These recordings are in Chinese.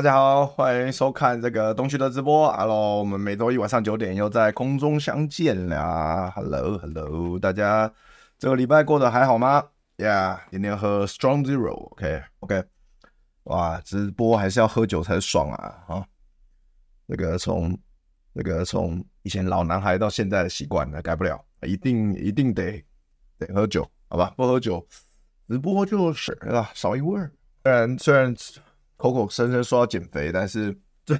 大家好，欢迎收看这个东区的直播。Hello，我们每周一晚上九点又在空中相见了。Hello，Hello，大家这个礼拜过得还好吗？Yeah，今天喝 Strong Zero，OK，OK，、哇，直播还是要喝酒才爽啊！啊，这个从这个从以前老男孩到现在的习惯呢，改不了，一定一定得得喝酒，好吧？不喝酒直播就是啊，少一味儿。虽然虽然。口口声声说要减肥，但是 这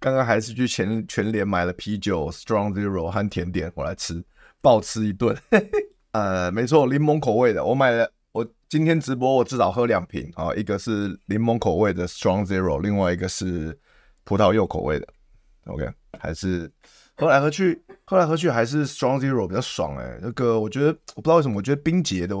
刚刚还是去全全联买了啤酒、Strong Zero 和甜点我来吃，暴吃一顿。呃，没错，柠檬口味的，我买了。我今天直播，我至少喝两瓶啊，一个是柠檬口味的 Strong Zero，另外一个是葡萄柚口味的。OK，还是喝来喝去，喝来喝去还是 Strong Zero 比较爽哎、那个我觉得我不知道为什么，我觉得冰结的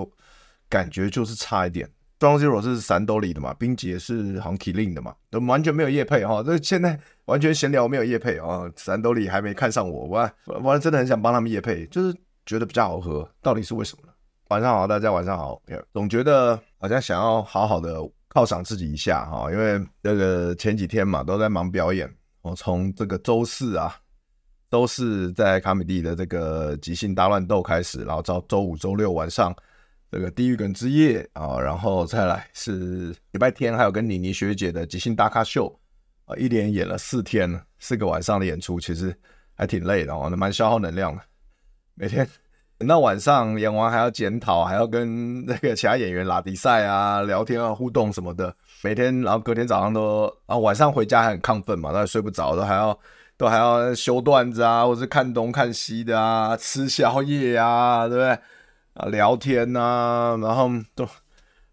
感觉就是差一点。Strong Zero 是三得利的嘛，冰姐是好像 Kirin 的嘛，都完全没有业配哈，这现在完全闲聊没有业配啊，三得利还没看上我，我我真的很想帮他们业配，就是觉得比较好喝，到底是为什么呢？晚上好，大家晚上好，总觉得好像想要好好的犒赏自己一下哈，因为这个前几天嘛都在忙表演，我从这个周四啊，周四在卡米蒂的这个即兴大乱斗开始，然后到周五、周六晚上。这个地狱梗之夜啊，然后再来是礼拜天，还有跟妮妮学姐的即兴大咖秀啊，一连演了四天，四个晚上的演出，其实还挺累的哦，那蛮消耗能量的。每天等到晚上演完还要检讨，还要跟那个其他演员拉比赛啊、聊天啊、互动什么的。每天，然后隔天早上都，啊晚上回家还很亢奋嘛，都还睡不着，都还要都还要修段子啊，或是看东看西的啊，吃宵夜啊，对不对？啊，聊天呐、然后都，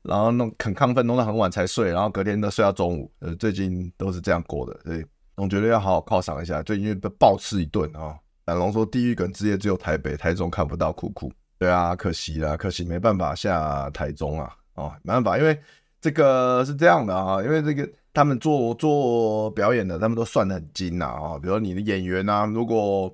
然后弄很亢奋，弄到很晚才睡，然后隔天都睡到中午。呃，最近都是这样过的，所以总觉得要好好犒赏一下。最近被暴吃一顿啊！胆龙说地狱梗之夜只有台北、台中看不到，酷酷。对啊，可惜啦，可惜没办法下台中啊，哦，没办法，因为这个是这样的啊，因为这个他们做做表演的，他们都算得很精呐啊，比如说你的演员啊，如果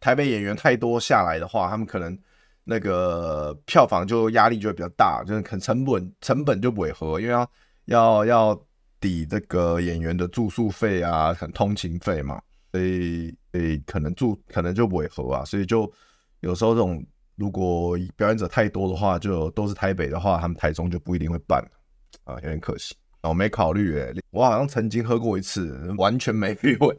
台北演员太多下来的话，他们可能。那个票房就压力就会比较大，就是可能成本成本就不会合，因为要要要抵这个演员的住宿费啊，很通勤费嘛，所以诶可能住可能就不会合啊，所以就有时候这种如果表演者太多的话，就都是台北的话，他们台中就不一定会办啊，有点可惜。我没考虑诶，我好像曾经喝过一次，完全没 feel，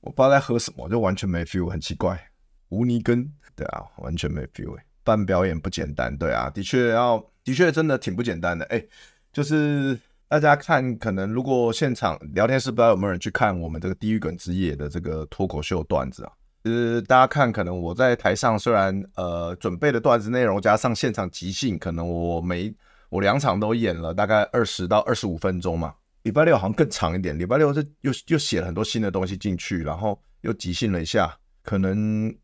我不知道在喝什么，就完全没 feel，很奇怪，无尼根。对啊，完全没 feel 哎，办表演不简单。对啊，的确要，的确真的挺不简单的。哎，就是大家看，可能如果现场聊天室不知道有没有人去看我们这个地狱梗之夜的这个脱口秀段子啊？就是大家看，可能我在台上虽然呃准备的段子内容加上现场即兴，可能我每我两场都演了大概二十到二十五分钟嘛。礼拜六好像更长一点，礼拜六是又又写了很多新的东西进去，然后又即兴了一下，可能。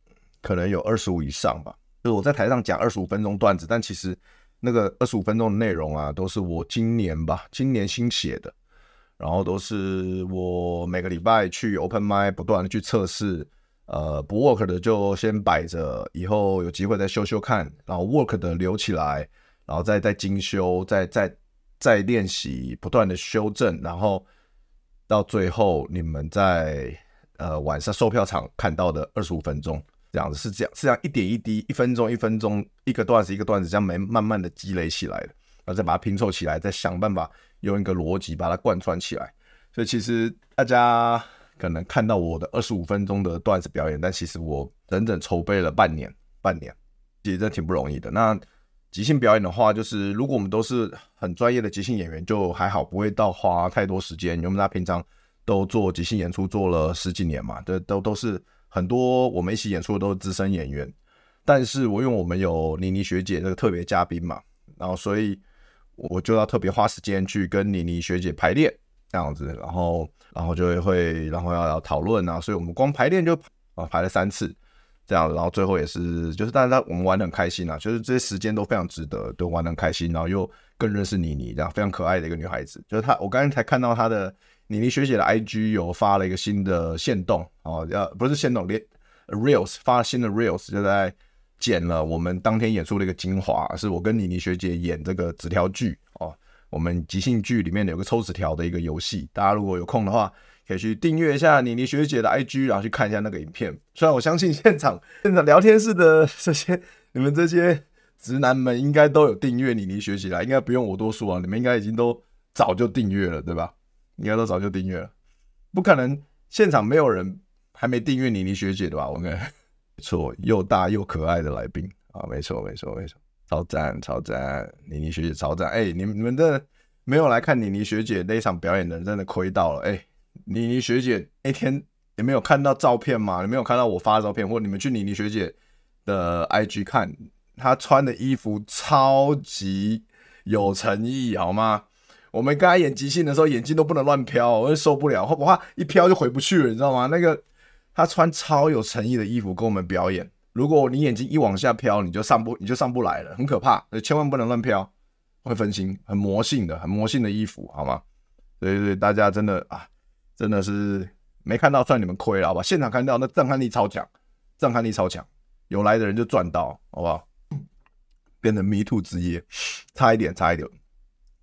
可能有二十五以上吧，就我在台上讲二十五分钟段子，但其实那个二十五分钟的内容啊，都是我今年吧，今年新写的，然后都是我每个礼拜去 open mic 不断的去测试，呃，不 work 的就先摆着，以后有机会再修修看，然后 work 的留起来，然后再再精修，再再再练习，不断的修正，然后到最后你们在呃晚上售票场看到的二十五分钟。这样子是这样，是这样一点一滴，一分钟一分钟，一个段子一个段子，这样没慢慢的积累起来的，然后再把它拼凑起来，再想办法用一个逻辑把它贯穿起来。所以其实大家可能看到我的二十五分钟的段子表演，但其实我整整筹备了半年，半年，其实真的挺不容易的。那即兴表演的话，就是如果我们都是很专业的即兴演员，就还好，不会到花太多时间。因为我们平常都做即兴演出做了十几年嘛，都都都是很多我们一起演出的都是资深演员。但是我因为我们有妮妮学姐这个特别嘉宾嘛，然后所以我就要特别花时间去跟妮妮学姐排练这样子，然后然后就会然后要要讨论啊，所以我们光排练就啊排了三次。这样，然后最后也是，就是，但是他我们玩得很开心啊，就是这些时间都非常值得，都玩得很开心，然后又更认识妮妮，这样非常可爱的一个女孩子。就是她，我刚才才看到她的妮妮学姐的 IG 有发了一个新的线动哦，要不是线动，连 Reels 发了新的 Reels，就在剪了我们当天演出的一个精华，是我跟妮妮学姐演这个纸条剧哦，我们即兴剧里面有个抽纸条的一个游戏，大家如果有空的话。可以去订阅一下妮妮学姐的 IG，然后去看一下那个影片。虽然我相信现场现场聊天室的这些你们这些直男们应该都有订阅妮妮学姐啦，应该不用我多说啊，你们应该已经都早就订阅了，对吧？应该都早就订阅了，不可能现场没有人还没订阅妮妮学姐的吧？我看 没错，又大又可爱的来宾啊，没错没错没错，超赞超赞，妮妮学姐超赞！哎、你们你们的没有来看妮妮学姐那场表演的人真的亏到了，哎、欸。妮妮学姐那天你没有看到照片吗？你没有看到我发的照片，或你们去妮妮学姐的 IG 看，她穿的衣服超级有诚意，好吗？我们刚才演即兴的时候，眼睛都不能乱飘，我会受不了，会不会一飘就回不去了，你知道吗？那个他穿超有诚意的衣服跟我们表演，如果你眼睛一往下飘，你就上不你就上不来了，很可怕，千万不能乱飘，会分心，很魔性的，很魔性的衣服，好吗？所以，所以大家真的啊。真的是没看到，算你们亏了，好吧？现场看到那震撼力超强，震撼力超强，有来的人就赚到，好不好？变成 Me Too 之夜，差一点，差一点，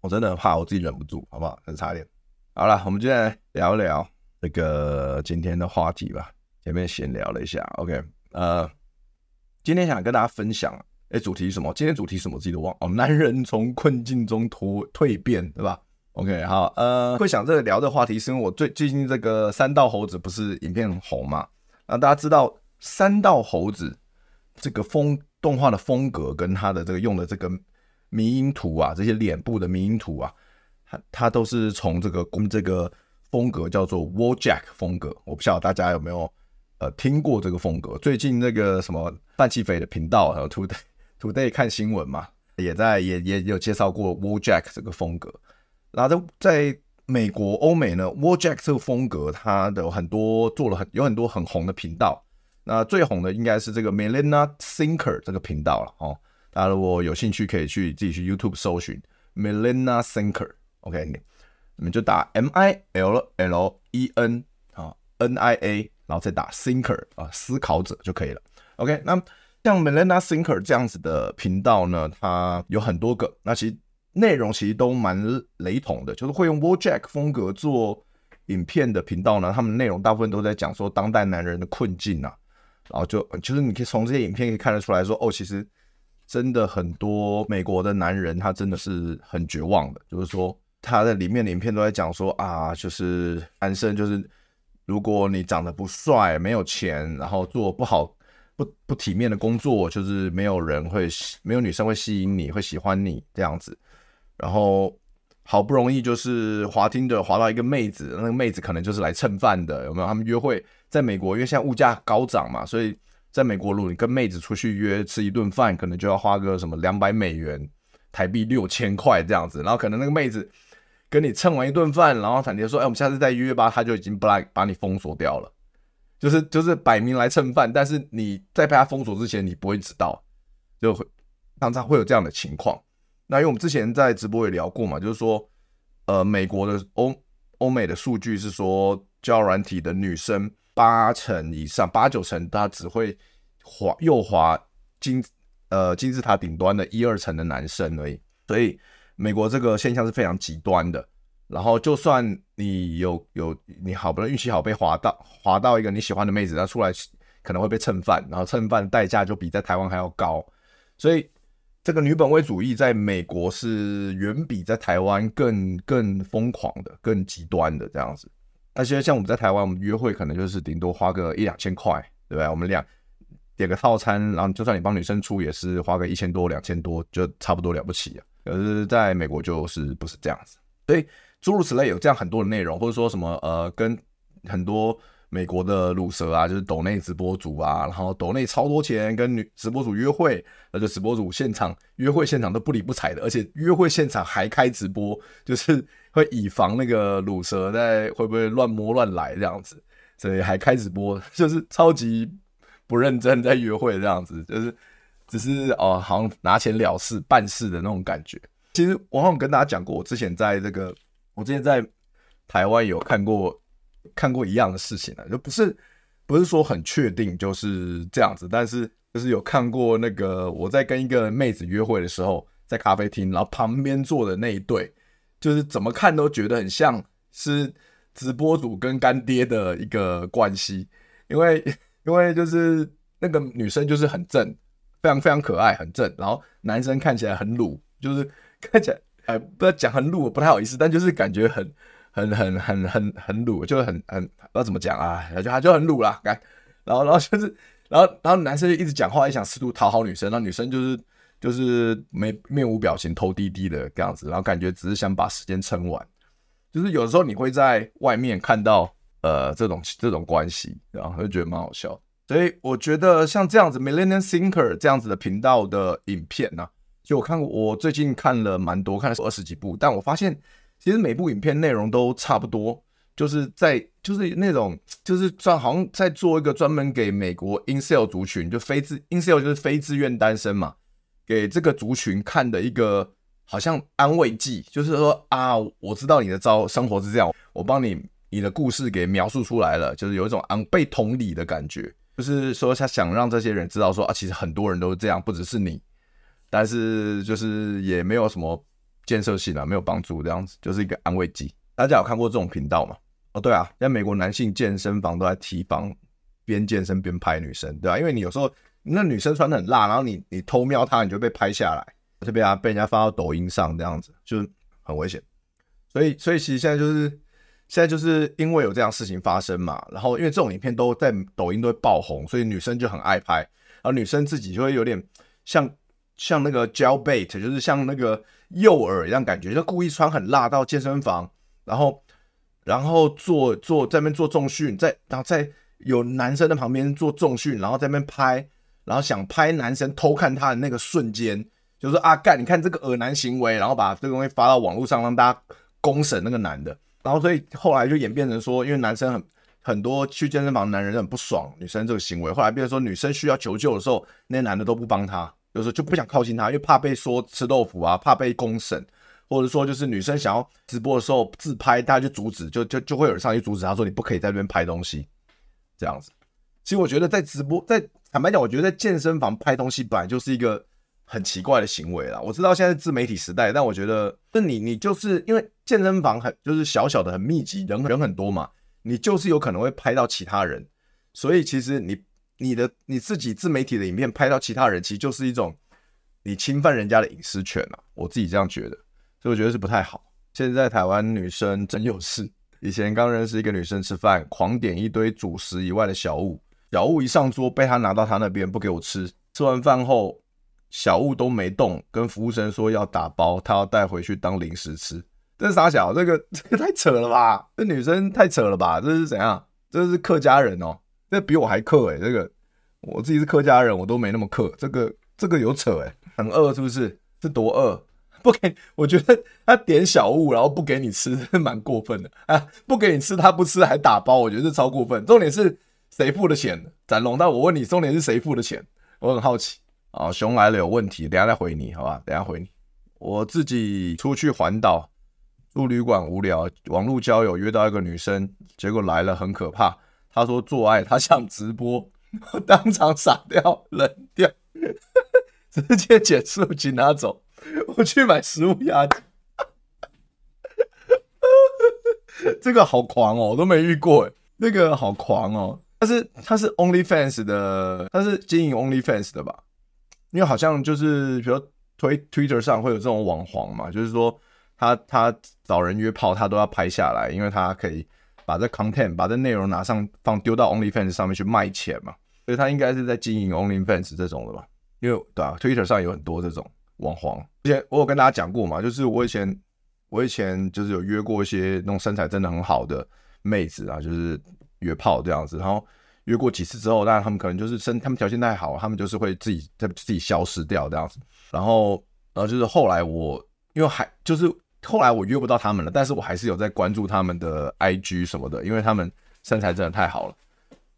我真的很怕我自己忍不住，好不好？很差一点。好了，我们今天来聊一聊这个今天的话题吧。前面闲聊了一下，OK，呃，今天想跟大家分享，哎，主题是什么？今天主题什么？我自己都忘哦。男人从困境中脱蜕变，对吧？OK，好，呃，会想这个聊的话题，是因为我最最近这个三道猴子不是影片很红嘛？那大家知道三道猴子这个风动画的风格，跟他的这个用的这个迷因图啊，这些脸部的迷因图啊，它它都是从这个公这个风格叫做 Wojak 风格。我不晓得大家有没有呃听过这个风格？最近那个什么范琪斐的频道还有 Today Today 看新闻嘛，也在也也有介绍过 Wojak 这个风格。然后在在美国、欧美呢，Wojak 这个风格，它的很多做了很有很多很红的频道。那最红的应该是这个 Melina Thinker 这个频道了哦。大家如果有兴趣，可以去自己去 YouTube 搜寻 Milena Thinker。OK，你们就打 M I L L E N 啊 N I A，然后再打 Thinker 啊思考者就可以了。OK，那像 Milena Thinker 这样子的频道呢，它有很多个。那其实。内容其实都蛮雷同的，就是会用 Wojak 风格做影片的频道呢，他们内容大部分都在讲说当代男人的困境啊，然后就就是你可以从这些影片可以看得出来说，哦，其实真的很多美国的男人他真的是很绝望的，就是说他在里面的影片都在讲说啊，就是男生就是如果你长得不帅、没有钱，然后做不好、不不体面的工作，就是没有人会没有女生会吸引你，会喜欢你这样子。然后好不容易就是滑听的滑到一个妹子，那个妹子可能就是来蹭饭的，有没有？他们约会在美国，因为现在物价高涨嘛，所以在美国，如果你跟妹子出去约吃一顿饭，可能就要花个什么两百美元，台币六千块这样子。然后可能那个妹子跟你蹭完一顿饭，然后坦迪说：“哎，我们下次再约吧。”他就已经不来把你封锁掉了，就是就是摆明来蹭饭，但是你在被他封锁之前，你不会知道，就会常常会有这样的情况。那因为我们之前在直播也聊过嘛，就是说，呃，美国的欧欧美的数据是说，交软体的女生八成以上，八九成他只会滑右滑金呃金字塔顶端的一二层的男生而已。所以美国这个现象是非常极端的。然后就算你有有你好不容易运气好被滑到滑到一个你喜欢的妹子，她出来可能会被蹭饭，然后蹭饭的代价就比在台湾还要高，所以。这个女本位主义在美国是远比在台湾更更疯狂的、更极端的这样子。那现在像我们在台湾，我们约会可能就是顶多花个一两千块，对不对？我们俩点个套餐，然后就算你帮女生出，也是花个一千多、两千多，就差不多了不起啊。可是在美国就是不是这样子，所以诸如此类有这样很多的内容，或者说什么呃，跟很多。美国的鲁蛇啊，就是抖内直播主啊，然后抖内超多钱跟女直播主约会，那就直播主现场约会现场都不理不睬的，而且约会现场还开直播，就是会以防那个乳蛇在会不会乱摸乱来这样子，所以还开直播，就是超级不认真在约会这样子，就是只是哦，好像拿钱了事办事的那种感觉。其实我好像跟大家讲过，我之前在这个，我之前在台湾有看过。看过一样的事情呢，就不是不是说很确定就是这样子，但是就是有看过那个我在跟一个妹子约会的时候，在咖啡厅，然后旁边坐的那一对，就是怎么看都觉得很像是直播主跟干爹的一个关系，因为因为就是那个女生就是很正，非常非常可爱，很正，然后男生看起来很鲁，就是看起来哎不要讲很鲁不太好意思，但就是感觉很。很很很很很鲁，就很很不知道怎么讲啊，就他就很鲁啦，干，然后然后就是，然后然后男生就一直讲话，也想试图讨好女生，那女生就是就是没面无表情，头低低的这样子，然后感觉只是想把时间撑完，就是有时候你会在外面看到呃这种这种关系，然后就觉得蛮好笑，所以我觉得像这样子 Millennium Thinker 这样子的频道的影片呢、就我看过，我最近看了蛮多，看了二十几部，但我发现。其实每部影片内容都差不多，就是在就是那种就是算好像在做一个专门给美国 incel 族群，就非自 incel 就是非自愿单身嘛，给这个族群看的一个好像安慰剂，就是说啊，我知道你的招生活是这样，我帮你你的故事给描述出来了，就是有一种安被同理的感觉，就是说他想让这些人知道说啊，其实很多人都是这样，不只是你，但是就是也没有什么。建设性啊，没有帮助，这样子就是一个安慰剂。大家有看过这种频道吗？哦，对啊，在美国男性健身房都在提防边健身边拍女生，对吧？因为你有时候那女生穿得很辣，然后你你偷瞄她，你就被拍下来，就被啊被人家发到抖音上，这样子就很危险。所以，所以其实现在就是现在就是因为有这样事情发生嘛，然后因为这种影片都在抖音都会爆红，所以女生就很爱拍，然后女生自己就会有点像。像那个 jailbait，就是像那个诱饵一样感觉，就故意穿很辣到健身房，然后然后做做在那边做重训，在然后在有男生的旁边做重训，然后在那边拍，然后想拍男生偷看他的那个瞬间，就是说啊干，你看这个恶男行为，然后把这个东西发到网络上让大家公审那个男的，然后所以后来就演变成说，因为男生很很多去健身房的男人很不爽女生这个行为，后来变成说女生需要求救的时候，那些男的都不帮他。有时候就不想靠近他，因为怕被说吃豆腐啊，怕被公审，或者说就是女生想要直播的时候自拍，大家就阻止，就就就会有人上去阻止他说，你不可以在这边拍东西，这样子。其实我觉得在直播，在坦白讲，我觉得在健身房拍东西本来就是一个很奇怪的行为啦。我知道现在是自媒体时代，但我觉得，那你你就是因为健身房很就是小小的很密集，人人很多嘛，你就是有可能会拍到其他人，所以其实你。你的你自己自媒体的影片拍到其他人，其实就是一种你侵犯人家的隐私权啊！我自己这样觉得，所以我觉得是不太好。现在台湾女生真有事。以前刚认识一个女生吃饭，狂点一堆主食以外的小物，小物一上桌被他拿到他那边不给我吃。吃完饭后，小物都没动，跟服务生说要打包，他要带回去当零食吃。这是啥小？这个 这个太扯了吧？这女生太扯了吧？这是怎样？这是客家人哦。这比我还客哎、欸！这个我自己是客家人，我都没那么客。这个这个有扯哎、欸，很饿是不是？是多饿？不给？我觉得他点小物，然后不给你吃，蛮过分的啊！不给你吃，他不吃还打包，我觉得是超过分。重点是谁付的钱？展龙，但我问你，重点是谁付的钱？我很好奇啊。熊来了有问题，等下再回你，好吧？等下回你。我自己出去环岛住旅馆无聊，网络交友约到一个女生，结果来了很可怕。她说做爱，她想直播，我当场傻掉，冷掉，直接捡食物机拿走，我去买食物压惊。这个好狂哦，我都没遇过诶，那个好狂哦。他是他是 OnlyFans 的，他是经营 OnlyFans 的吧？因为好像就是比如推 Twitter 上会有这种网黄嘛，就是说他他找人约炮，他都要拍下来，因为他可以把这 content 把这内容拿上放丢到 OnlyFans 上面去卖钱嘛，所以他应该是在经营 OnlyFans 这种的吧？因为对啊，Twitter 上有很多这种网黄。之前我有跟大家讲过嘛，就是我以前我以前就是有约过一些那种身材真的很好的妹子啊，就是约炮这样子，然后。约过几次之后，当然他们可能就是身，他们条件太好，他们就是会自己在自己消失掉这样子。然后，然后就是后来我，因为还就是后来我约不到他们了，但是我还是有在关注他们的 IG 什么的，因为他们身材真的太好了。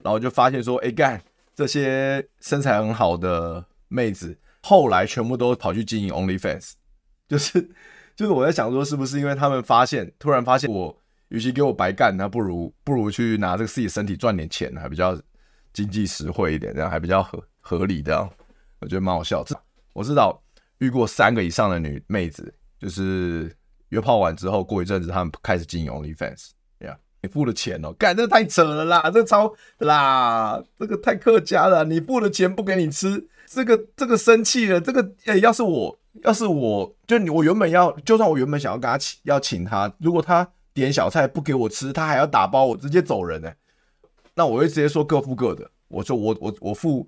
然后就发现说，哎干，这些身材很好的妹子，后来全部都跑去经营 OnlyFans，就是 就是我在想说，是不是因为他们发现，突然发现我。与其给我白干，那不如不如去拿这个自己身体赚点钱，还比较经济实惠一点，这样还比较合合理。的我觉得蛮好笑。我知道遇过三个以上的女妹子，就是约炮完之后，过一阵子他们开始经营 OnlyFans。呀，你付了钱哦，干这太扯了啦，这超啦，这个太客家了。你付了钱不给你吃，这个这个生气了。这个哎、要是我要是我就你，我原本要，就算我原本想要跟他请要请他，如果他。点小菜不给我吃，他还要打包我直接走人呢、那我会直接说各付各的，我说我我我付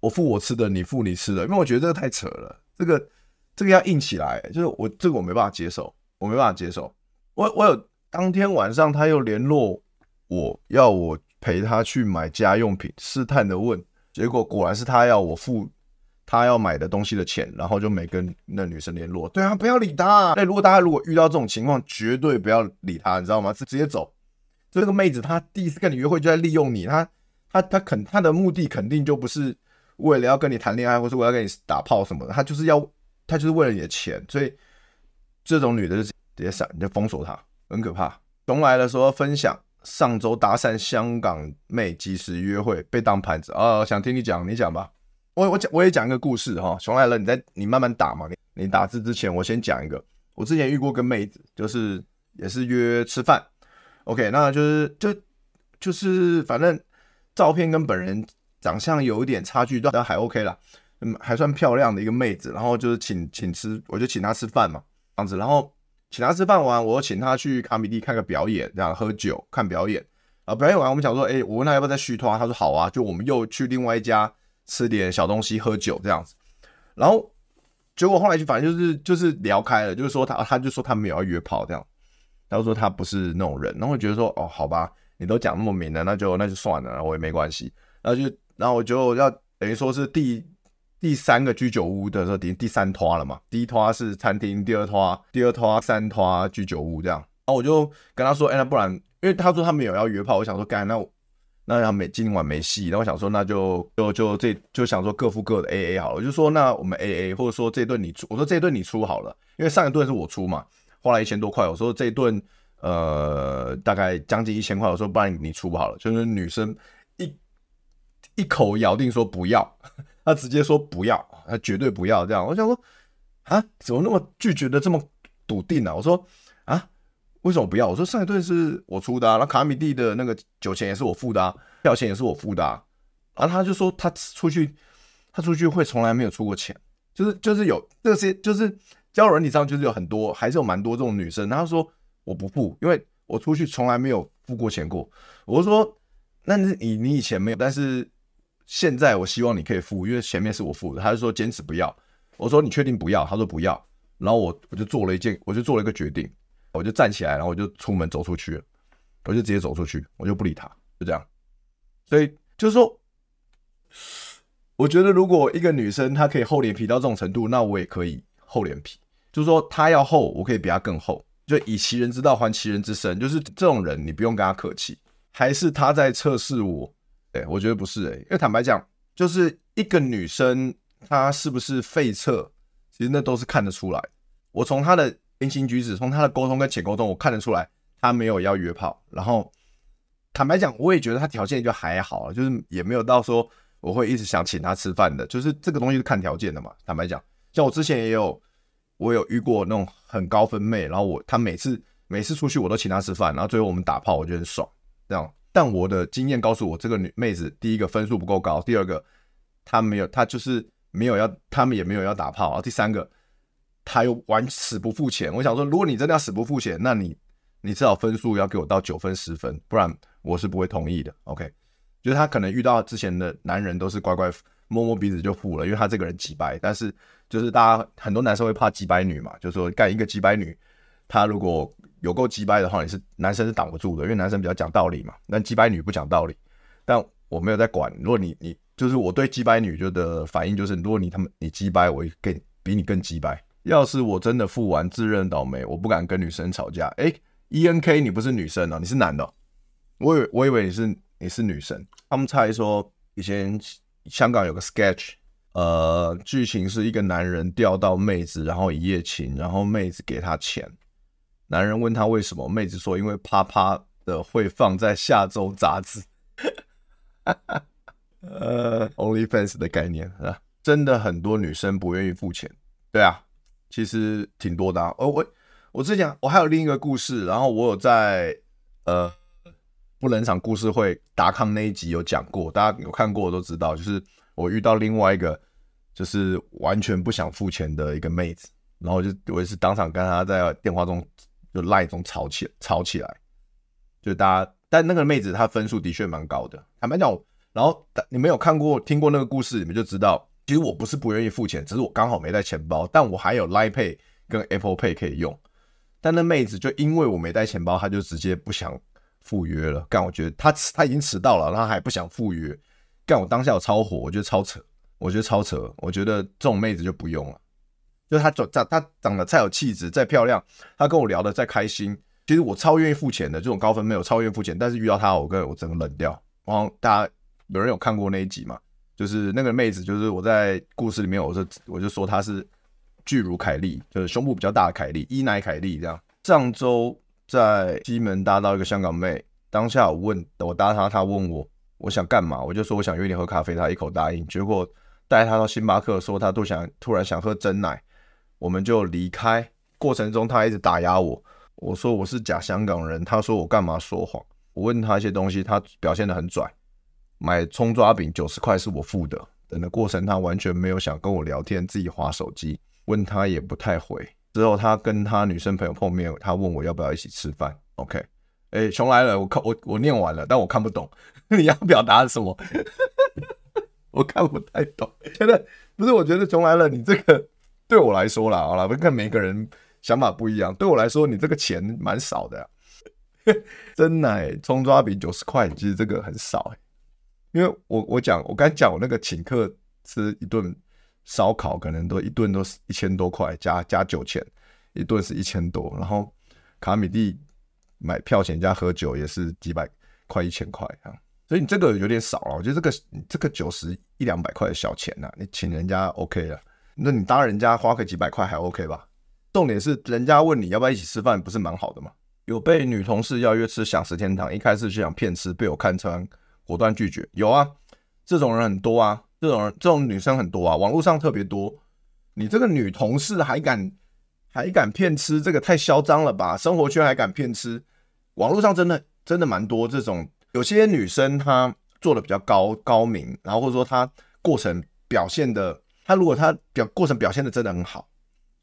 我付我吃的，你付你吃的，因为我觉得这个太扯了，这个这个要硬起来、就是我这个我没办法接受，我没办法接受。我我有当天晚上他又联络我要我陪他去买家用品，试探的问，结果果然是他要我付。他要买的东西的钱，然后就没跟那女生联络。对啊，不要理他啊。那如果大家如果遇到这种情况，绝对不要理他，你知道吗？是直接走。这个妹子，她第一次跟你约会就在利用你，她她她肯她的目的肯定就不是为了要跟你谈恋爱，或是我要跟你打炮什么的，她就是要她就是为了你的钱。所以这种女的就直接闪，你就封锁她，很可怕。熊来的时候分享上周搭讪香港妹及时约会被当盘子啊，想听你讲，你讲吧。我我讲我也讲一个故事哈，熊来了，你在你慢慢打嘛，你你打字之前我先讲一个，我之前遇过个妹子，就是也是约吃饭，OK，那就是就就是反正照片跟本人长相有一点差距，但还 OK 啦，嗯，还算漂亮的一个妹子，然后就是请请吃，我就请她吃饭嘛，这样子，然后请她吃饭完，我又请她去卡米蒂看个表演，这样喝酒看表演，啊，表演完我们想说，哎，我问她要不要再续摊，她说好啊，就我们又去另外一家。吃点小东西，喝酒这样子，然后结果后来就反正就是就是聊开了，就是说他他就说他没有要约炮这样，他就说他不是那种人，然后我觉得说哦好吧，你都讲那么明了，那就那就算了，我也没关系，然后就然后我就要等于说是第第三个居酒屋的时候，第第三拖了嘛，第一拖是餐厅，第二拖第二拖三拖居酒屋这样，然后我就跟他说，哎那不然，因为他说他没有要约炮，我想说干那。那要没今晚没戏，那我想说那就就就这就想说各付各的 A A 好了，我就说那我们 A A 或者说这顿你出，我说这顿你出好了，因为上一顿是我出嘛，花了一千多块，我说这顿呃大概将近一千块，我说不然你出不好了，就是女生一一口咬定说不要，她直接说不要，她绝对不要这样，我想说啊怎么那么拒绝的这么笃定呢、啊？我说。为什么不要？我说上一顿是我出的啊，那卡米蒂的那个酒钱也是我付的啊，票钱也是我付的啊。然后他就说他出去，他出去会从来没有出过钱，就是就是有这些，就是交友软体上就是有很多，还是有蛮多这种女生。他说我不付，因为我出去从来没有付过钱过。我说那你你以前没有，但是现在我希望你可以付，因为前面是我付的。他就说坚持不要。我说你确定不要？他说不要。然后我我就做了一件，我就做了一个决定。我就站起来，然后我就出门走出去了，我就直接走出去，我就不理他，就这样。所以就是说，我觉得如果一个女生她可以厚脸皮到这种程度，那我也可以厚脸皮。就是说，她要厚，我可以比她更厚。就以其人之道还其人之身，就是这种人，你不用跟她客气。还是她在测试我？哎，我觉得不是哎，因为坦白讲，就是一个女生她是不是废厕，其实那都是看得出来。我从她的。言行举止，从他的沟通跟浅沟通，我看得出来他没有要约炮。然后坦白讲，我也觉得他条件就还好，就是也没有到说我会一直想请他吃饭的。就是这个东西是看条件的嘛。坦白讲，像我之前也有，我有遇过那种很高分妹，然后我他每次每次出去我都请他吃饭，然后最后我们打炮，我觉得很爽。这样，但我的经验告诉我，这个女妹子第一个分数不够高，第二个她没有，她就是没有要，他们也没有要打炮，然后第三个。他又玩死不付钱。我想说，如果你真的要死不付钱，那你你至少分数要给我到九分十分，不然我是不会同意的。OK，就是他可能遇到之前的男人都是乖乖摸摸鼻子就付了，因为他这个人机掰。但是就是大家很多男生会怕机掰女嘛，就是说干一个机掰女，他如果有够机掰的话，你是男生是挡不住的，因为男生比较讲道理嘛。但机掰女不讲道理，但我没有在管。如果你你就是我对机掰女就的反应就是，如果你他们你机掰，我更比你更机掰。要是我真的付完，自认倒霉，我不敢跟女生吵架。哎，E N K，你不是女生哦，你是男的哦。我以为我以为你是你是女生。他们猜说以前香港有个 sketch，呃，剧情是一个男人钓到妹子，然后一夜情，然后妹子给他钱。男人问他为什么，妹子说因为啪啪的会放在下周杂志。呃，OnlyFans 的概念啊，真的很多女生不愿意付钱。对啊。其实挺多的啊，哦，我我之前我还有另一个故事，然后我有在呃不冷场故事会达康那一集有讲过，大家有看过都知道，就是我遇到另外一个就是完全不想付钱的一个妹子，然后就我也是当场跟她在电话中就赖中吵起吵起来，就大家但那个妹子她分数的确蛮高的，坦白讲，然后你们有看过听过那个故事，你们就知道。其实我不是不愿意付钱，只是我刚好没带钱包，但我还有 Line Pay 跟 Apple Pay 可以用。但那妹子就因为我没带钱包，她就直接不想赴约了。干，我觉得她她已经迟到了，她还不想赴约。干，我当下有超火，我觉得超扯，我觉得超扯，我觉得这种妹子就不用了。就她长长她长得再有气质，再漂亮，她跟我聊得再开心，其实我超愿意付钱的。这种高分没有超愿意付钱，但是遇到她，我跟我整个冷掉。然后大家有人有看过那一集吗？就是那个妹子，就是我在故事里面，我就我就说她是巨乳凯莉，就是胸部比较大的凯莉，伊奶凯莉这样。上周在西门搭到一个香港妹，当下我问我搭她，她问我我想干嘛，我就说我想约你喝咖啡，她一口答应。结果带她到星巴克，说她都想突然想喝真奶，我们就离开。过程中她一直打压我，我说我是假香港人，她说我干嘛说谎，我问她一些东西，她表现得很拽。买葱抓饼九十块是我付的，等的过程他完全没有想跟我聊天，自己划手机，问他也不太回。之后他跟他女生朋友碰面，他问我要不要一起吃饭。OK，哎、欸，熊来了，我看我我念完了，但我看不懂 你要表达什么，我看不太懂。现在不是，我觉得熊来了，你这个对我来说啦，好了，看每个人想法不一样。对我来说，你这个钱蛮少的呀，真奶葱抓饼九十块，其实这个很少、因为我我讲我刚才讲我那个请客吃一顿烧烤，可能都一顿都是一千多块，加加酒钱，一顿是一千多。然后卡米蒂买票钱加喝酒也是几百块一千块啊，所以你这个有点少了。我觉得这个这个九十一两百块的小钱呐、你请人家 OK 了，那你当人家花个几百块还 OK 吧？重点是人家问你要不要一起吃饭，不是蛮好的吗？有被女同事邀约吃享食天堂，一开始就想骗吃，被我看穿。果断拒绝，有啊，这种人很多啊，这种人这种女生很多啊，网络上特别多。你这个女同事还敢还敢骗吃，这个太嚣张了吧？生活圈还敢骗吃，网络上真的真的蛮多这种。有些女生她做的比较高高明，然后或者说她过程表现的，她如果她表过程表现的真的很好，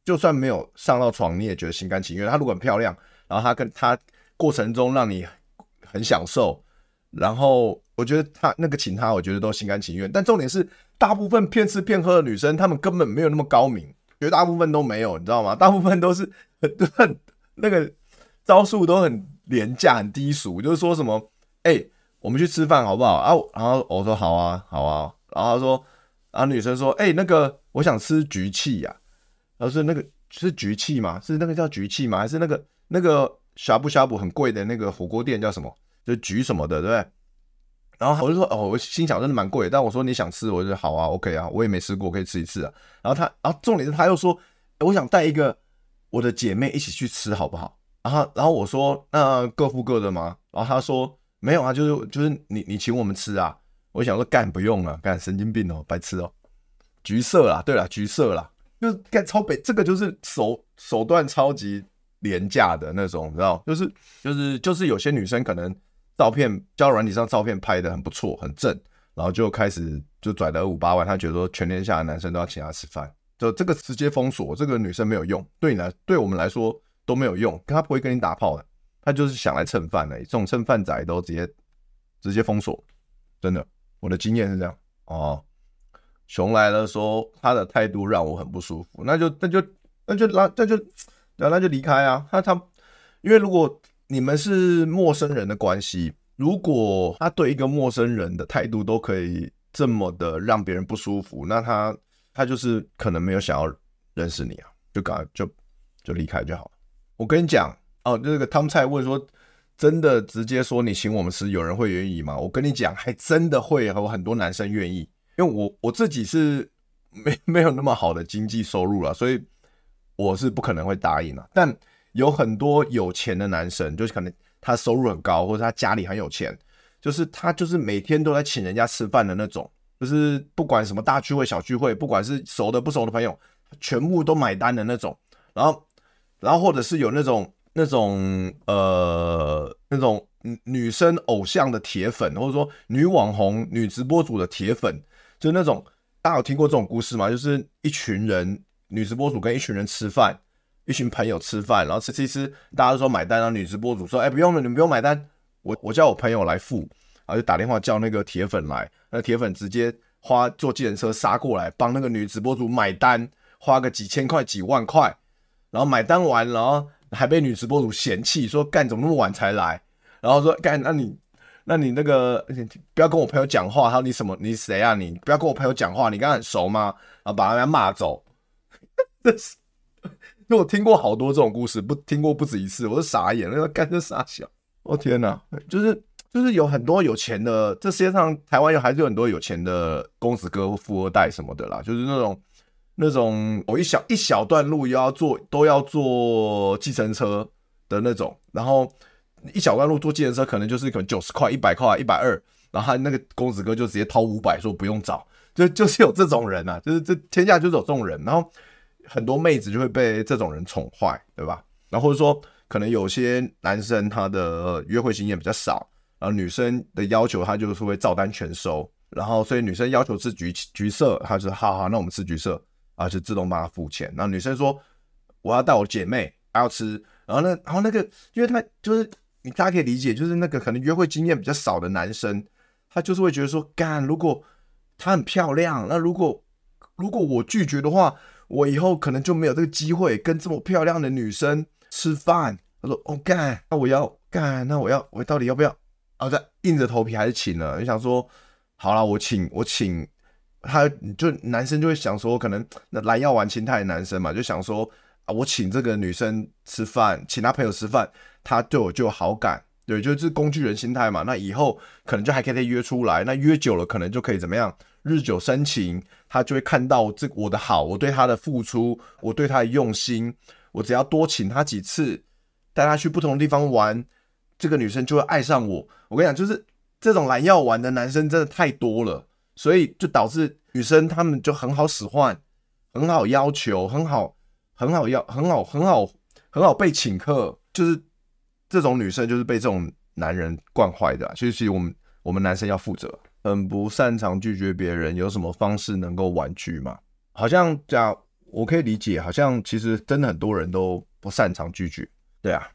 就算没有上到床，你也觉得心甘情愿。她如果很漂亮，然后她跟她过程中让你很享受，然后。我觉得他那个请他，我觉得都心甘情愿。但重点是，大部分骗吃骗喝的女生，她们根本没有那么高明，绝大部分都没有，你知道吗？大部分都是很很那个招数都很廉价、很低俗，就是说什么，哎、我们去吃饭好不好？啊，然后我说好啊，好啊。然后他说，然后女生说，哎、那个我想吃橘气呀。然后是那个是橘气吗？是那个叫橘气吗？还是那个那个呷哺呷哺很贵的那个火锅店叫什么？就橘什么的，对不对？然后我就说哦，我心想真的蛮贵，但我说你想吃，我就好啊，OK 啊，我也没吃过，可以吃一次啊。然后他，然后重点是他又说，我想带一个我的姐妹一起去吃，好不好？然后，然后我说那各付各的吗？然后他说没有啊，就是就是你你请我们吃啊。我想说干不用了，干神经病哦，白痴哦，橘色啦，对啦，橘色啦，就是干超北，这个就是手手段超级廉价的那种，你知道？就是就是就是有些女生可能。照片交软体上照片拍得很不错，很正，然后就开始就拽了五八万，他觉得说全天下的男生都要请他吃饭，就这个直接封锁，这个女生没有用，对你来，对我们来说都没有用，他不会跟你打炮的，他就是想来蹭饭的，这种蹭饭仔都直接直接封锁，真的，我的经验是这样哦。熊来了说他的态度让我很不舒服，那就那就那就那那就那那就离开啊，他他，因为如果你们是陌生人的关系，如果他对一个陌生人的态度都可以这么的让别人不舒服，那他。他就是可能没有想要认识你啊，就赶就就离开就好了。我跟你讲哦，这个汤菜问说，真的直接说你请我们吃，有人会愿意吗？我跟你讲，还真的会有很多男生愿意，因为我我自己是没没有那么好的经济收入了，所以我是不可能会答应了。但有很多有钱的男生，就是可能他收入很高，或者他家里很有钱，就是他就是每天都在请人家吃饭的那种。就是不管什么大聚会、小聚会，不管是熟的不熟的朋友，全部都买单的那种。然后，然后或者是有那种那种呃那种女生偶像的铁粉，或者说女网红、女直播主的铁粉，就那种大家有听过这种故事吗？就是一群人女直播主跟一群人吃饭，一群朋友吃饭，然后吃吃吃，大家都说买单，然后女直播主说：“哎，不用了，你们不用买单，我我叫我朋友来付。”然后就打电话叫那个铁粉来，那铁粉直接花坐计程车杀过来帮那个女直播主买单，花个几千块几万块，然后买单完，然后还被女直播主嫌弃说，干怎么那么晚才来，然后说干那你那你那个不要跟我朋友讲话，他说你什么你谁啊你不要跟我朋友讲话，你跟他很熟吗？然后把人家骂走，这 是我听过好多这种故事，不听过不止一次，我都傻眼了，那干这傻笑，我、天哪，就是。就是有很多有钱的，这世界上台湾有还是有很多有钱的公子哥、富二代什么的啦。就是那种那种我一小一小段路又要坐都要坐计程车的那种，然后一小段路坐计程车可能就是可能九十块、一百块、一百二，然后他那个公子哥就直接掏五百说不用找，就就是有这种人啊，就是这天下就是有这种人，然后很多妹子就会被这种人宠坏，对吧？然后或者说可能有些男生他的约会经验比较少。然后女生的要求，他就是会照单全收。然后，所以女生要求吃橘橘色，他就说好好，那我们吃橘色，啊，就自动帮他付钱。然后女生说我要带我姐妹，还要吃。然后呢，然后那个，因为他就是你大家可以理解，就是那个可能约会经验比较少的男生，他就是会觉得说，干，如果她很漂亮，那如果如果我拒绝的话，我以后可能就没有这个机会跟这么漂亮的女生吃饭。他说，哦干，那我要干，那我要我到底要不要？然后再硬着头皮还是请了，就想说，好了，我请我请他，就男生就会想说，可能那来要玩心态的男生嘛，就想说啊，我请这个女生吃饭，请他朋友吃饭，他对我就有好感，对，就是工具人心态嘛。那以后可能就还可以再约出来，那约久了可能就可以怎么样，日久生情，他就会看到这我的好，我对他的付出，我对他的用心，我只要多请他几次，带他去不同的地方玩。这个女生就会爱上我。我跟你讲，就是这种来要玩的男生真的太多了，所以就导致女生他们就很好使唤，很好要求，很好，很好要，很好，很好，很好被请客。就是这种女生就是被这种男人惯坏的。所以，其实我们我们男生要负责，很不擅长拒绝别人。有什么方式能够婉拒吗？好像这样，我可以理解。好像其实真的很多人都不擅长拒绝。对啊。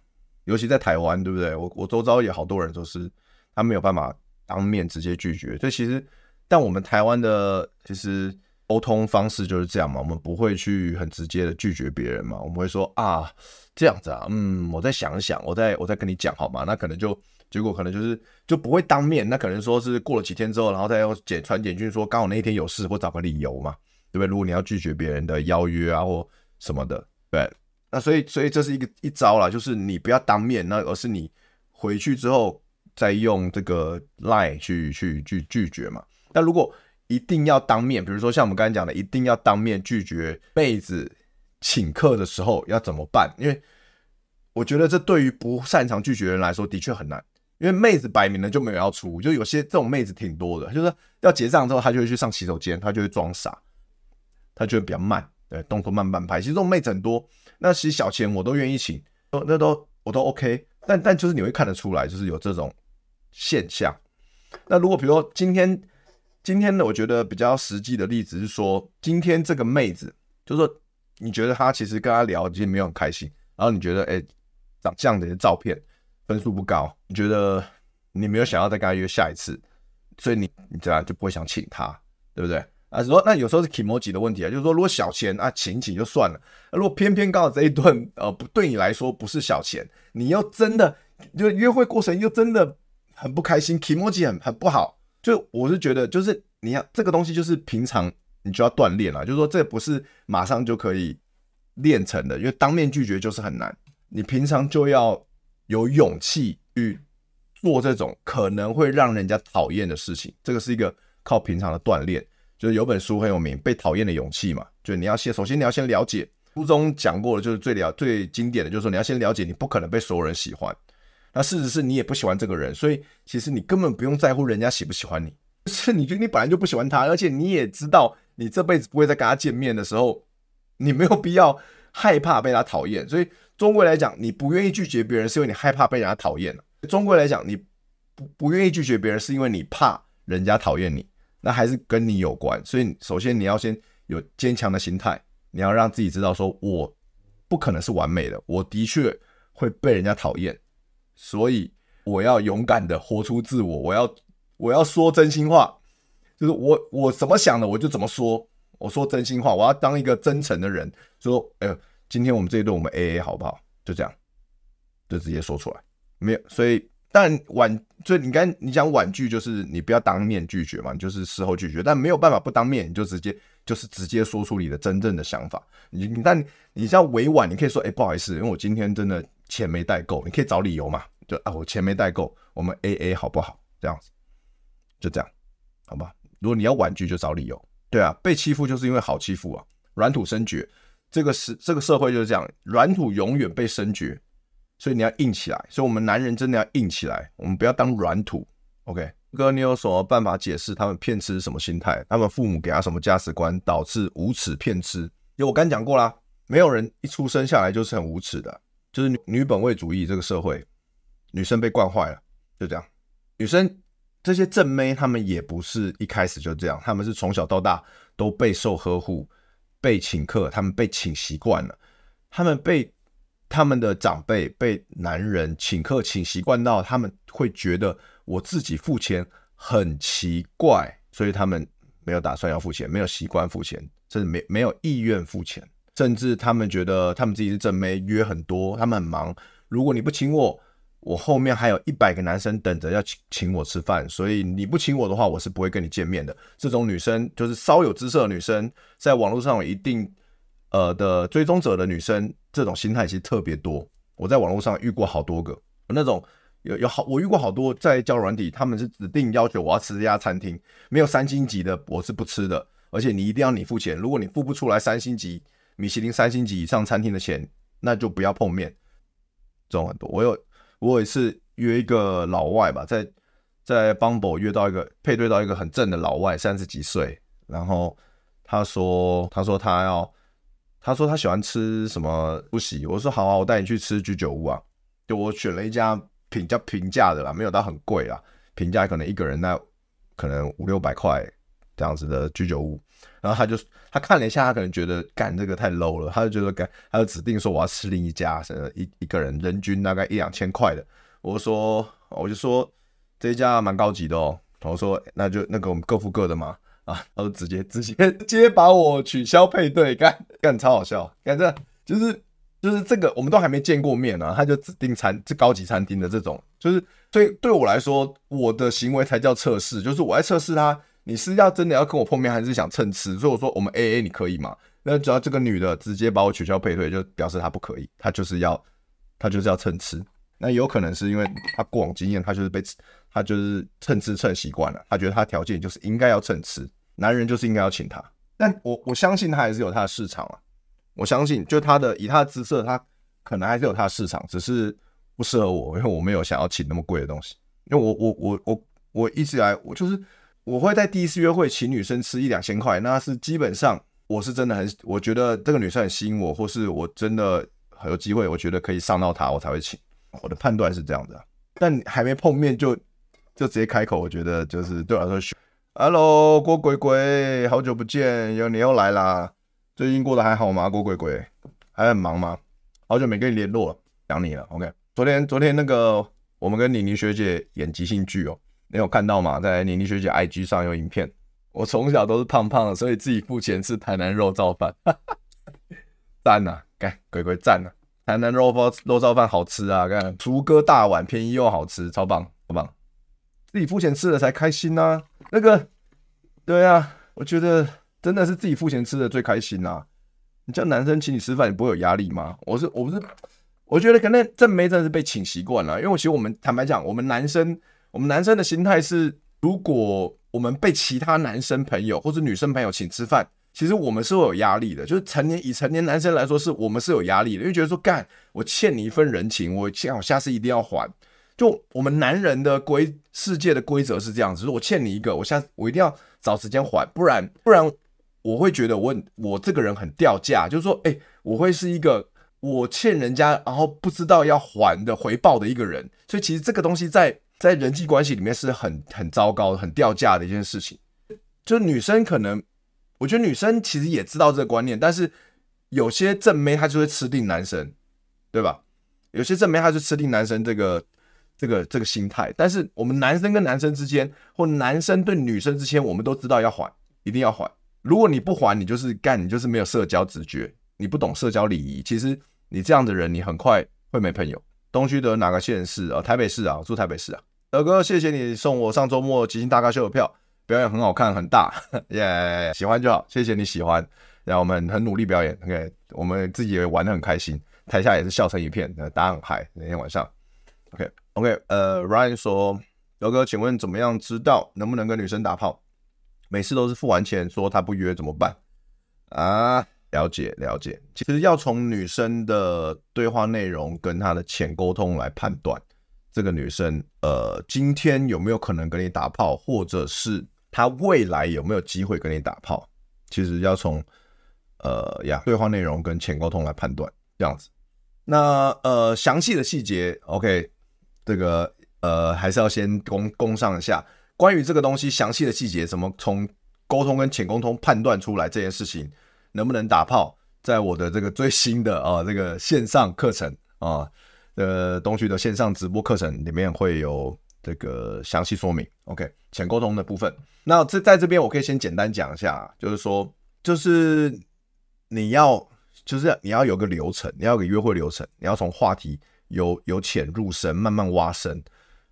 尤其在台湾，对不对？我我周遭也好多人都是，他没有办法当面直接拒绝。所以其实，但我们台湾的其实沟通方式就是这样嘛，我们不会去很直接的拒绝别人嘛，我们会说啊，这样子啊，嗯，我再想想，我再我再跟你讲好吗？那可能就结果可能就是就不会当面，那可能说是过了几天之后，然后再用简传简讯说刚好那一天有事，或找个理由嘛，对不对？如果你要拒绝别人的邀约啊或什么的，对。那所以，所以这是一个一招啦，就是你不要当面，那而是你回去之后再用这个 line 去去去拒绝嘛。那如果一定要当面，比如说像我们刚才讲的，一定要当面拒绝妹子请客的时候要怎么办？因为我觉得这对于不擅长拒绝人来说的确很难，因为妹子摆明了就没有要出，就有些这种妹子挺多的，就是要结账之后，她就会去上洗手间，她就会装傻，她就会比较慢，对，动作慢半拍。其实这种妹子很多。那其实小钱我都愿意请，那都我都 OK，但但就是你会看得出来，就是有这种现象。那如果比如说今天今天呢，我觉得比较实际的例子是说，今天这个妹子就是说你觉得她其实跟她聊其实没有很开心，然后你觉得哎、长这样的照片分数不高，你觉得你没有想要再跟他约下一次，所以你你这样就不会想请他，对不对？啊，说那有时候是 kimoji 的问题啊，就是说如果小钱啊，请请就算了，如果偏偏刚好这一顿呃不对你来说不是小钱，你又真的就约会过程又真的很不开心，kimoji 很很不好，就我是觉得就是你要这个东西就是平常你就要锻炼了，就是说这不是马上就可以练成的，因为当面拒绝就是很难，你平常就要有勇气去做这种可能会让人家讨厌的事情，这个是一个靠平常的锻炼。就是有本书很有名，《被讨厌的勇气》嘛。就你要先，首先你要先了解，书中讲过的，就是最了最经典的，就是说你要先了解，你不可能被所有人喜欢。那事实是你也不喜欢这个人，所以其实你根本不用在乎人家喜不喜欢你。是你觉得你本来就不喜欢他，而且你也知道你这辈子不会再跟他见面的时候，你没有必要害怕被他讨厌。所以中国来讲，你不愿意拒绝别人，是因为你害怕被人家讨厌。中国来讲，你不不愿意拒绝别人，是因为你怕人家讨厌你。那还是跟你有关，所以首先你要先有坚强的心态，你要让自己知道说，我不可能是完美的，我的确会被人家讨厌，所以我要勇敢的活出自我，我要我要说真心话，就是我我怎么想的我就怎么说，我说真心话，我要当一个真诚的人，说，哎呦，今天我们这一顿我们 AA 好不好？就这样，就直接说出来，没有，所以。但婉，所以你刚你讲婉拒，就是你不要当面拒绝嘛，你就是事后拒绝。但没有办法不当面，你就直接就是直接说出你的真正的想法。你你但你这样委婉，你可以说，哎、不好意思，因为我今天真的钱没带够，你可以找理由嘛，就啊，我钱没带够，我们 AA 好不好？这样子，就这样，好吧？如果你要婉拒，就找理由。对啊，被欺负就是因为好欺负啊，软土生绝，这个是这个社会就是这样，软土永远被深掘。所以你要硬起来，所以我们男人真的要硬起来，我们不要当软土。OK，哥，你有什么办法解释他们骗吃什么心态？他们父母给他什么价值观，导致无耻骗吃？因为我刚讲过啦，没有人一出生下来就是很无耻的，就是女女本位主义这个社会，女生被惯坏了，就这样。女生这些正妹，她们也不是一开始就这样，她们是从小到大都备受呵护，被请客，他们被请习惯了，他们被。他们的长辈被男人请客请习惯到，他们会觉得我自己付钱很奇怪，所以他们没有打算要付钱，没有习惯付钱，甚至没没有意愿付钱，甚至他们觉得他们自己是正妹，约很多，他们很忙。如果你不请我，我后面还有一百个男生等着要请请我吃饭，所以你不请我的话，我是不会跟你见面的。这种女生就是稍有姿色的女生，在网络上有一定。呃的追踪者的女生，这种心态其实特别多。我在网络上遇过好多个，那种有有好，我遇过好多在交软体，他们是指定要求我要吃这家餐厅，没有三星级的我是不吃的，而且你一定要你付钱，如果你付不出来三星级米其林三星级以上餐厅的钱，那就不要碰面。这种很多，我有我有一次约一个老外吧，在在 Bumble 约到一个配对到一个很正的老外，三十几岁，然后他说他说他要。他说他喜欢吃什么不喜，我说好啊，我带你去吃居酒屋啊。就我选了一家比较平价的啦，没有到很贵啦，平价可能一个人那可能五六百块这样子的居酒屋。然后他就他看了一下，他可能觉得干这个太 low 了，他就觉得干，他就指定说我要吃另一家，呃一一个人人均大概一两千块的。我说我就说这一家蛮高级的哦。我说那就那个我们各付各的嘛。啊，他就直接直接 直接把我取消配对，干干超好笑，干这就是就是这个，我们都还没见过面呢，他就指定餐这高级餐厅的这种，就是所以对我来说，我的行为才叫测试，就是我在测试他，你是要真的要跟我碰面，还是想蹭吃？所以我说我们 AA 你可以吗？那只要这个女的直接把我取消配对，就表示她不可以，她就是要她就是要蹭吃。那有可能是因为她过往经验，她就是被她就是蹭吃蹭习惯了，她觉得她条件就是应该要蹭吃。男人就是应该要请她，但我我相信她还是有她的市场啊。我相信，就她的以她的姿色，她可能还是有她的市场，只是不适合我，因为我没有想要请那么贵的东西。因为我我我我我一直来我就是我会在第一次约会请女生吃一两千块，那是基本上我是真的很我觉得这个女生很吸引我，或是我真的很有机会，我觉得可以上到她，我才会请。我的判断是这样的，但还没碰面就就直接开口，我觉得就是对我来说。Hello，郭鬼鬼，好久不见，又你又来啦。最近过得还好吗？郭鬼鬼还很忙吗？好久没跟你联络，想你了。OK，昨天昨天那个我们跟妮妮学姐演即兴剧哦，你有看到吗？在妮妮学姐 IG 上有影片。我从小都是胖胖的，所以自己付钱吃台南肉燥饭，赞呐！干鬼鬼赞呐！台南肉包肉燥饭好吃啊！干厨哥大碗，便宜又好吃，超棒，好棒！自己付钱吃的才开心呐、啊。那个，对啊，我觉得真的是自己付钱吃的最开心呐、啊。你叫男生请你吃饭，你不会有压力吗？我是我不是，我觉得可能正妹真的是被请习惯了，因为我其实我们坦白讲，我们男生我们男生的心态是，如果我们被其他男生朋友或者女生朋友请吃饭，其实我们是会有压力的。就是成年以成年男生来说，是我们是有压力的，因为觉得说干，我欠你一份人情，我欠我下次一定要还。就我们男人的规世界的规则是这样子，就是我欠你一个，我下我一定要找时间还，不然不然我会觉得我我这个人很掉价，就是说，哎，我会是一个我欠人家然后不知道要还的回报的一个人。所以其实这个东西在。在人际关系里面是很很糟糕、很掉价的一件事情。就女生可能，我觉得女生其实也知道这个观念，但是有些正妹她就会吃定男生，对吧？有些正妹她就吃定男生这个这个这个心态。但是我们男生跟男生之间，或男生对女生之间，我们都知道要还，一定要还。如果你不还，你就是干，你就是没有社交直觉，你不懂社交礼仪。其实你这样的人，你很快会没朋友。东区的哪个县市啊？台北市啊，住台北市啊。德哥，谢谢你送我上周末即兴大咖秀的票，表演很好看，很大，耶、yeah，喜欢就好，谢谢你喜欢，然后我们很努力表演，OK，我们自己也玩得很开心，台下也是笑成一片，大家很嗨，那天晚上，OK OK，呃，Ryan 说，德哥，请问怎么样知道能不能跟女生打炮？每次都是付完钱说他不约怎么办？啊，了解了解，其实要从女生的对话内容跟她的浅沟通来判断。这个女生，呃，今天有没有可能跟你打炮，或者是她未来有没有机会跟你打炮？其实要从，呃呀，对话内容跟浅沟通来判断，这样子。那呃，详细的细节，OK，这个呃，还是要先攻攻上一下。关于这个东西详细的细节，怎么从沟通跟浅沟通判断出来这件事情能不能打炮，在我的这个最新的啊、呃、这个线上课程啊。呃，东区的线上直播课程里面会有这个详细说明。OK，浅沟通的部分。那这在这边我可以先简单讲一下，就是说，就是你要，就是你要有个流程，你要有个约会流程，你要从话题由由浅入深，慢慢挖深，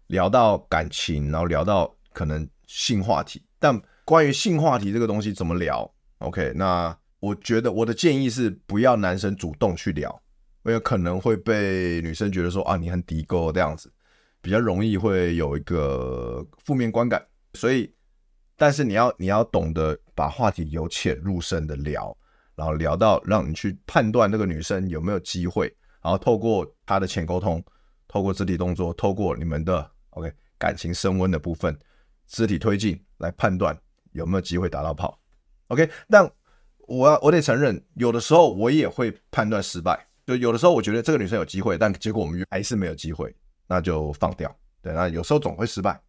聊到感情，然后聊到可能性话题。但关于性话题这个东西怎么聊？OK，那我觉得我的建议是不要男生主动去聊。因为可能会被女生觉得说啊，你很低沟这样子，比较容易会有一个负面观感。所以，但是你要你要懂得把话题由浅入深的聊，然后聊到让你去判断那个女生有没有机会，然后透过她的浅沟通，透过肢体动作，透过你们的 OK 感情升温的部分，肢体推进来判断有没有机会打到炮。OK，但我要我得承认，有的时候我也会判断失败。就有的时候我觉得这个女生有机会，但结果我们还是没有机会，那就放掉。对，那有时候总会失败，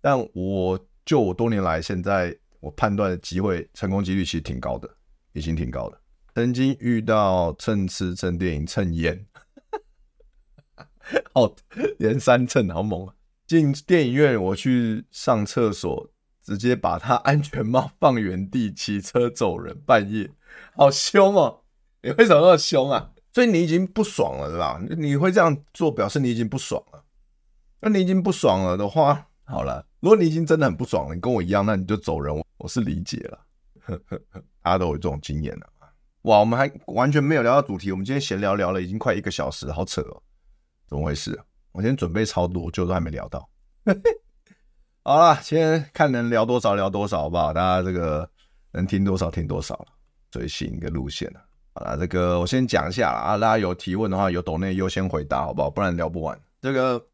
但我就我多年来现在我判断的机会成功几率其实挺高的，已经挺高的。曾经遇到蹭吃蹭电影蹭烟，哦，连三蹭好猛啊！进电影院我去上厕所，直接把他安全帽放原地，骑车走人，半夜好凶哦！你为什么那么凶啊？所以你已经不爽了，对吧？你会这样做，表示你已经不爽了。那你已经不爽了的话，好了，如果你已经真的很不爽了，你跟我一样，那你就走人。我是理解了，呵呵呵，大家都有这种经验了。哇，我们还完全没有聊到主题，我们今天闲聊聊了已经快一个小时，好扯哦，怎么回事？我今天准备超多，就都还没聊到。好了，今天看能聊多少聊多少，好不好？大家这个能听多少听多少了，最新一个路线了。好了，这个我先讲一下啦啊，大家有提问的话，有抖内优先回答，好不好？不然聊不完。这个